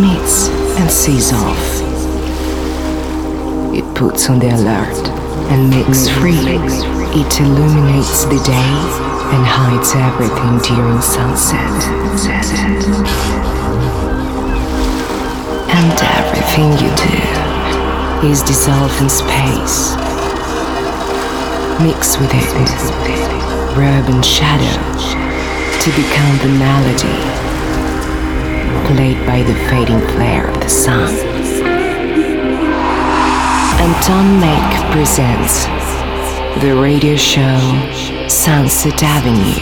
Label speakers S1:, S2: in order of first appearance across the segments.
S1: Meets and sees off. It puts on the alert and makes free. It illuminates the day and hides everything during sunset. And everything you do is dissolved in space. Mix with it, rub and shadow to become the melody played by the fading flare of the sun. Anton Make presents the radio show Sunset Avenue,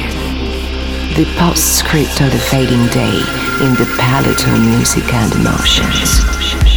S1: the postscript of the fading day in the palette of music and emotions.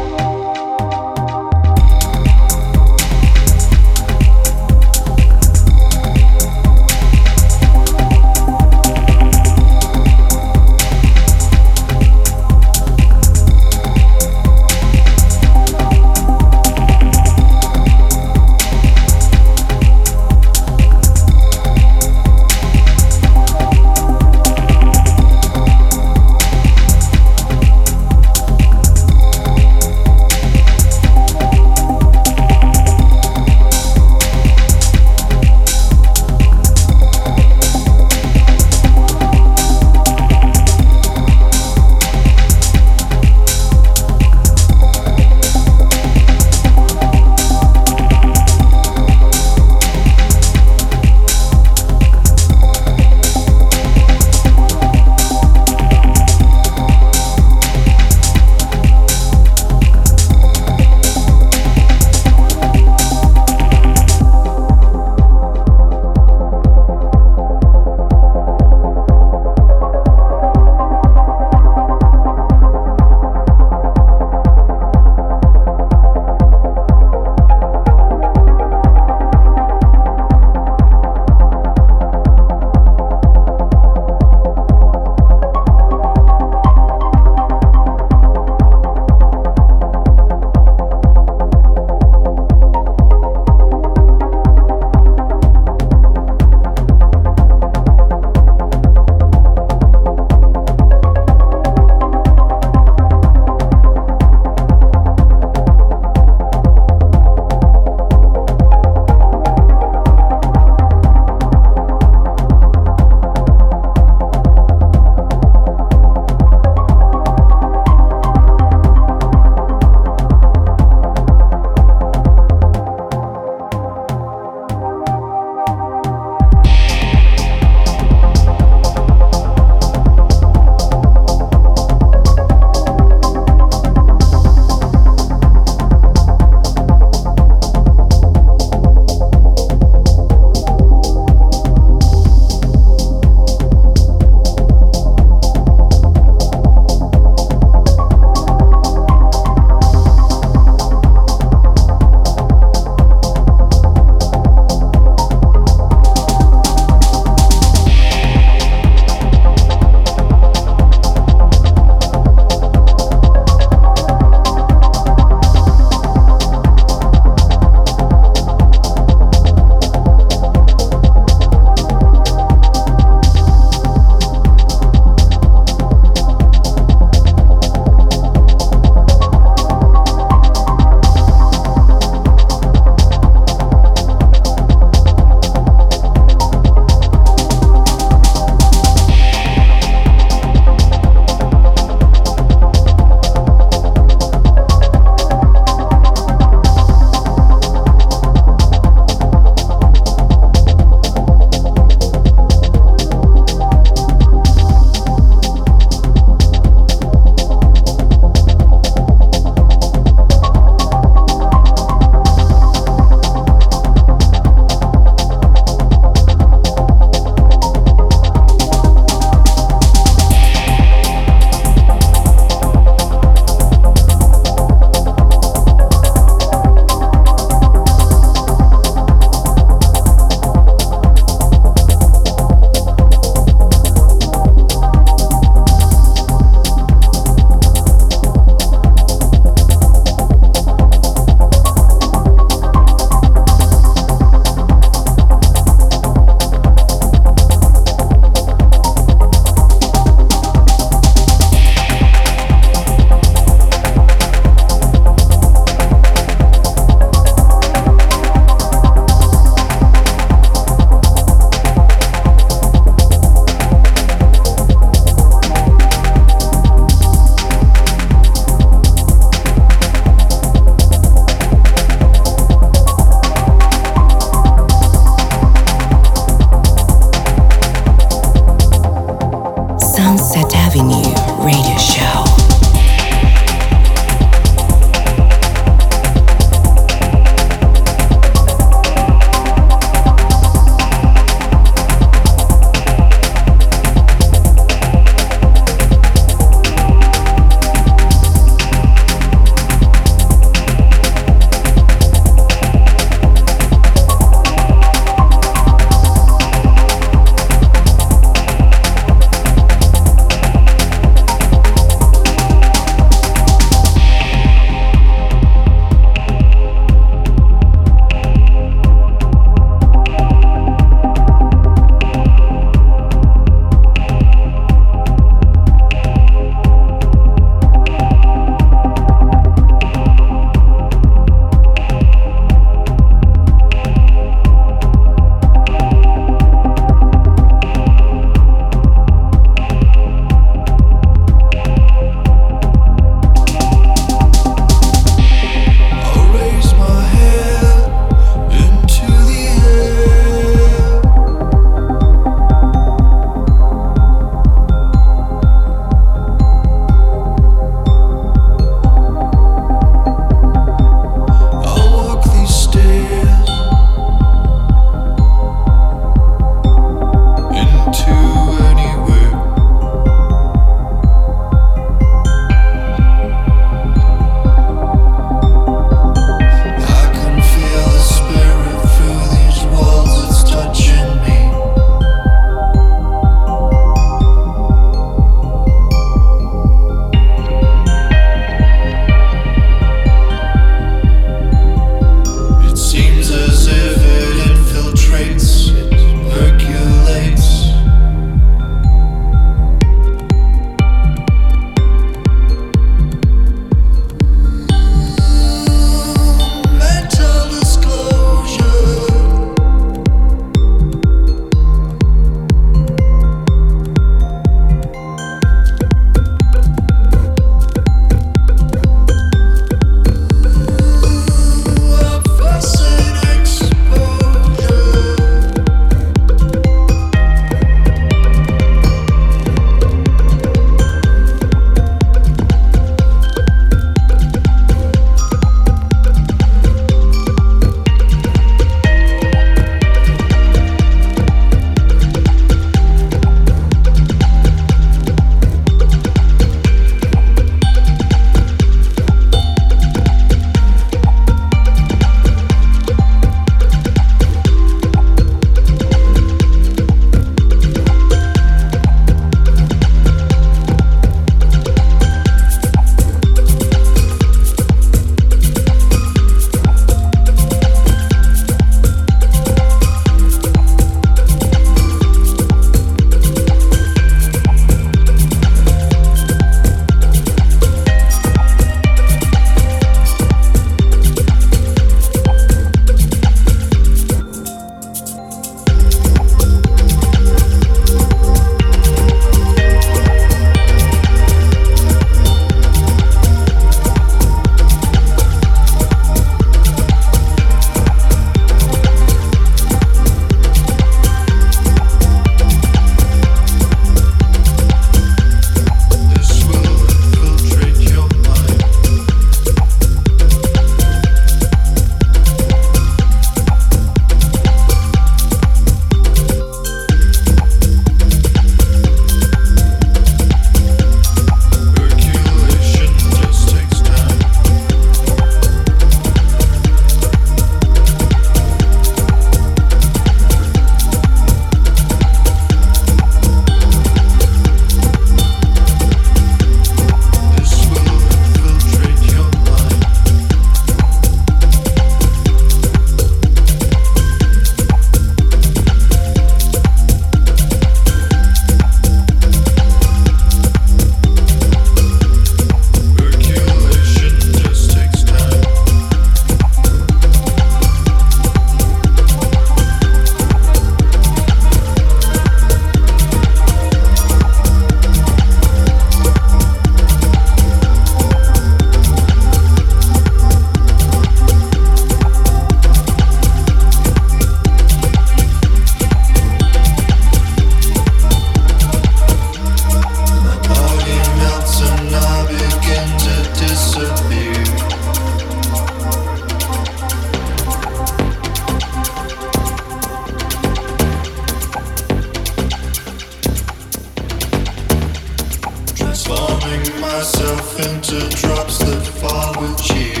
S2: myself
S1: into drops that fall with you.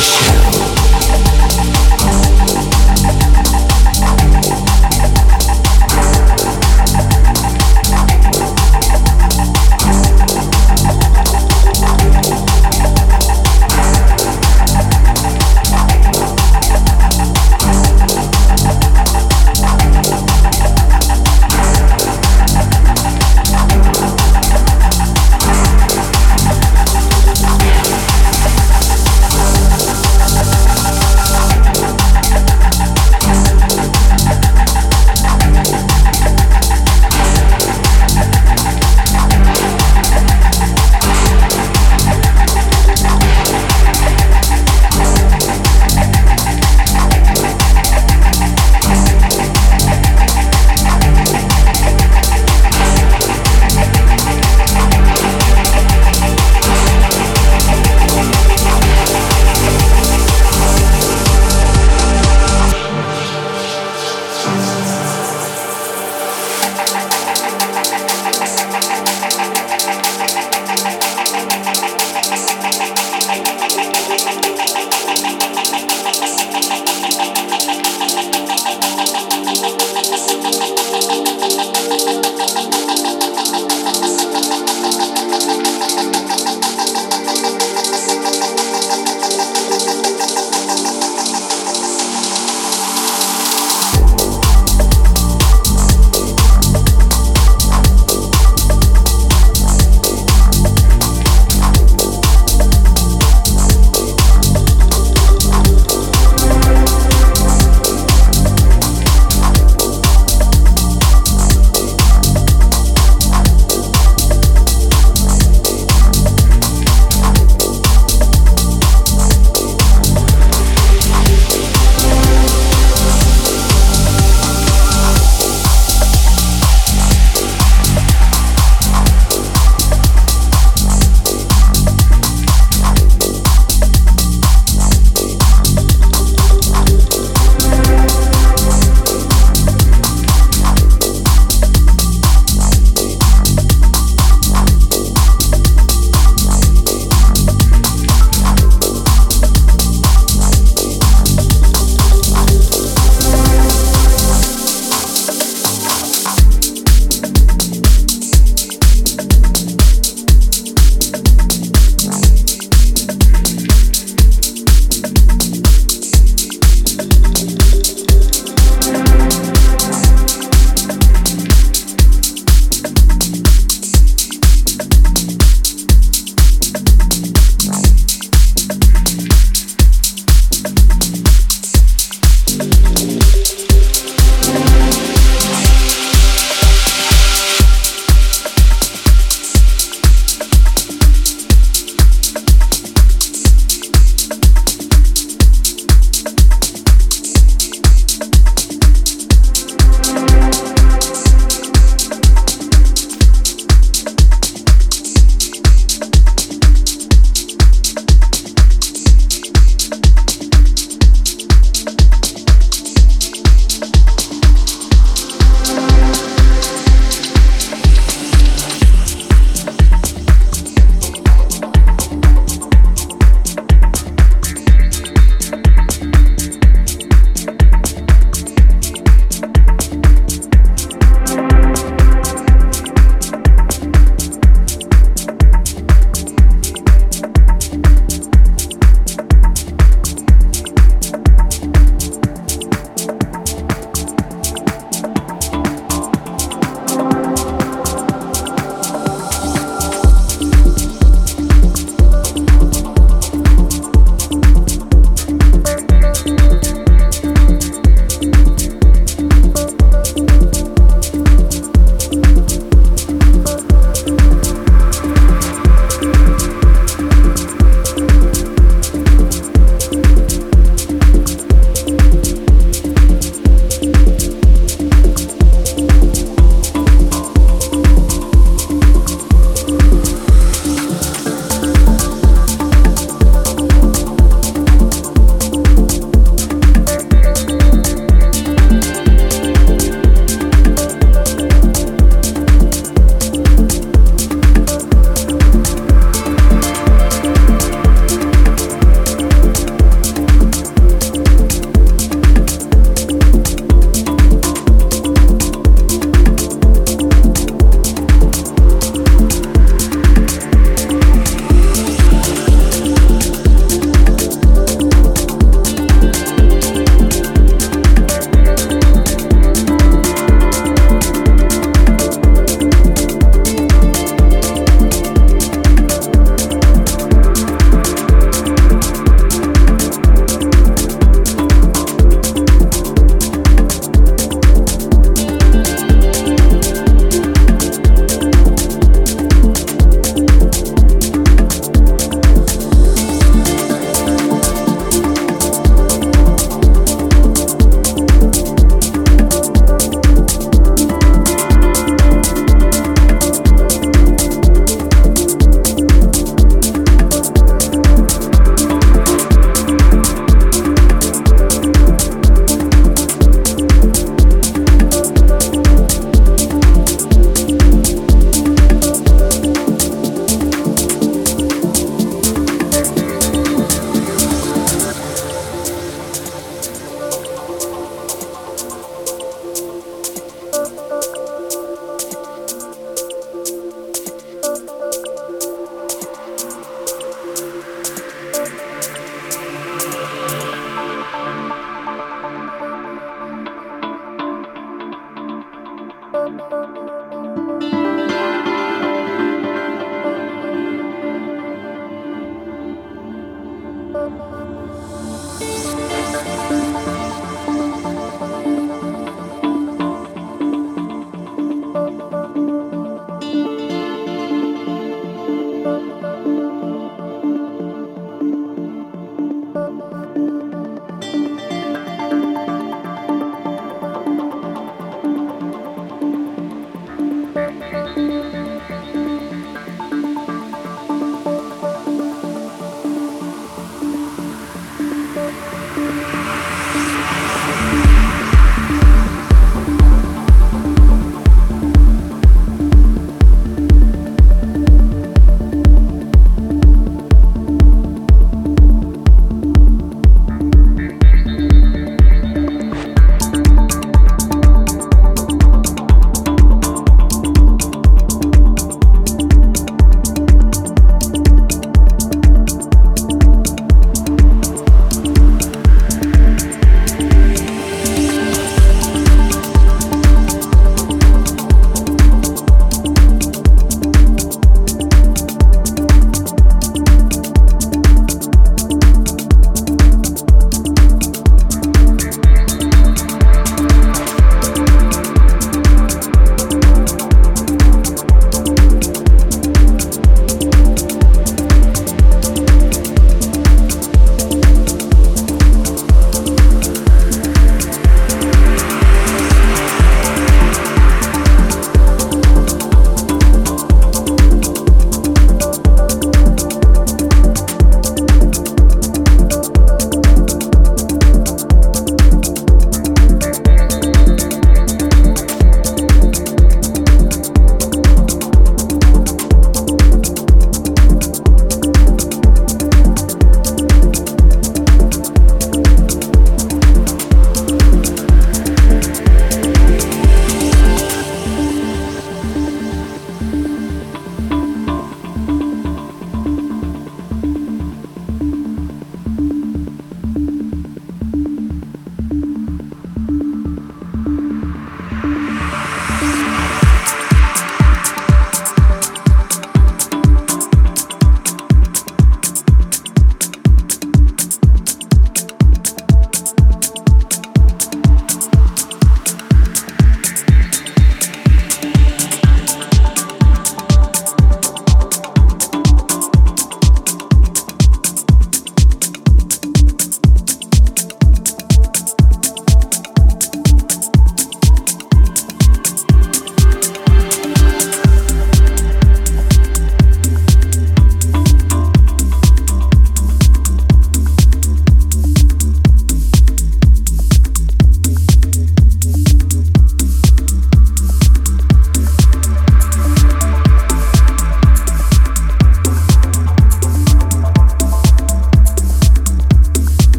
S1: Show.